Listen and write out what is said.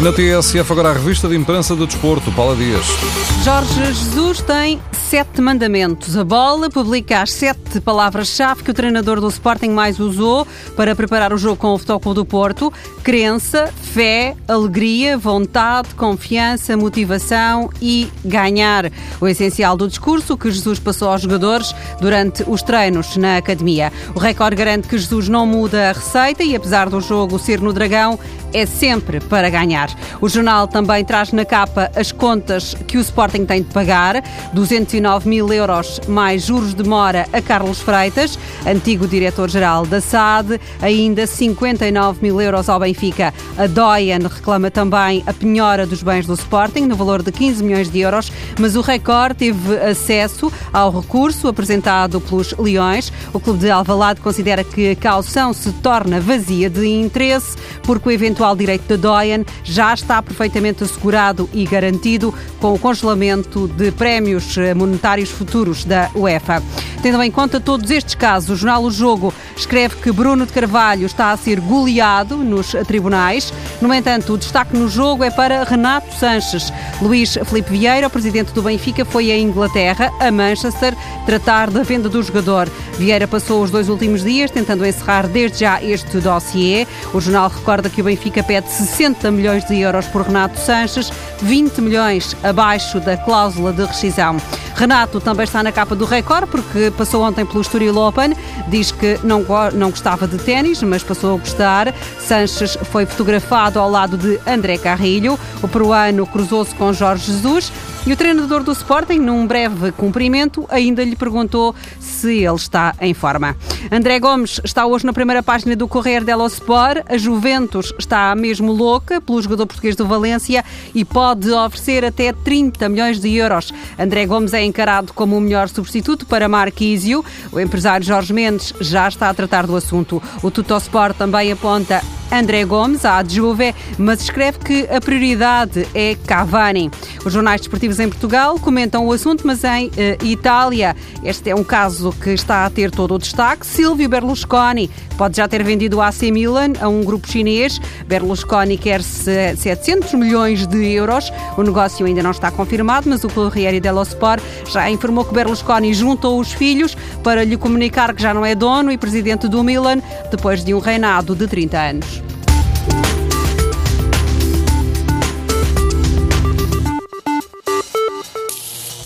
Na TSF, agora a revista de imprensa do desporto, Paula Dias. Jorge Jesus tem sete mandamentos. A bola publica as sete palavras-chave que o treinador do Sporting mais usou para preparar o jogo com o Futebol do Porto. Crença, fé, alegria, vontade, confiança, motivação e ganhar. O essencial do discurso que Jesus passou aos jogadores durante os treinos na academia. O recorde garante que Jesus não muda a receita e, apesar do jogo ser no Dragão, é sempre para ganhar. O jornal também traz na capa as contas que o Sporting tem de pagar: 209 mil euros. Mais juros de mora a Carlos Freitas, antigo diretor-geral da SAD, ainda 59 mil euros ao Benfica. A Doyen reclama também a penhora dos bens do Sporting, no valor de 15 milhões de euros, mas o Record teve acesso ao recurso apresentado pelos Leões. O clube de Alvalade considera que a caução se torna vazia de interesse, porque o eventual direito de Doyen já está perfeitamente assegurado e garantido com o congelamento de prémios monetários futuros da UEFA. Tendo em conta todos estes casos, o jornal O Jogo escreve que Bruno de Carvalho está a ser goleado nos tribunais. No entanto, o destaque no jogo é para Renato Sanches. Luís Felipe Vieira, o presidente do Benfica, foi a Inglaterra, a Manchester, tratar da venda do jogador. Vieira passou os dois últimos dias tentando encerrar desde já este dossiê. O jornal recorda que o Benfica pede 60 milhões de euros por Renato Sanches, 20 milhões abaixo da cláusula de rescisão. Renato também está na capa do Record porque passou ontem pelo Estoril Open. Diz que não, não gostava de ténis, mas passou a gostar. Sanches foi fotografado ao lado de André Carrilho. O peruano cruzou-se com Jorge Jesus e o treinador do Sporting, num breve cumprimento, ainda lhe perguntou se ele está em forma. André Gomes está hoje na primeira página do Correio dello Sport. A Juventus está mesmo louca pelo jogador português do Valência e pode oferecer até 30 milhões de euros. André Gomes é encarado como o melhor substituto para Marquísio. O empresário Jorge Mendes já está a tratar do assunto. O Tutosport também aponta André Gomes, à Juve, mas escreve que a prioridade é Cavani. Os jornais desportivos em Portugal comentam o assunto, mas em uh, Itália, este é um caso que está a ter todo o destaque. Silvio Berlusconi pode já ter vendido o AC Milan a um grupo chinês. Berlusconi quer 700 milhões de euros. O negócio ainda não está confirmado, mas o Corriere dello Sport já informou que Berlusconi juntou os filhos para lhe comunicar que já não é dono e presidente do Milan depois de um reinado de 30 anos.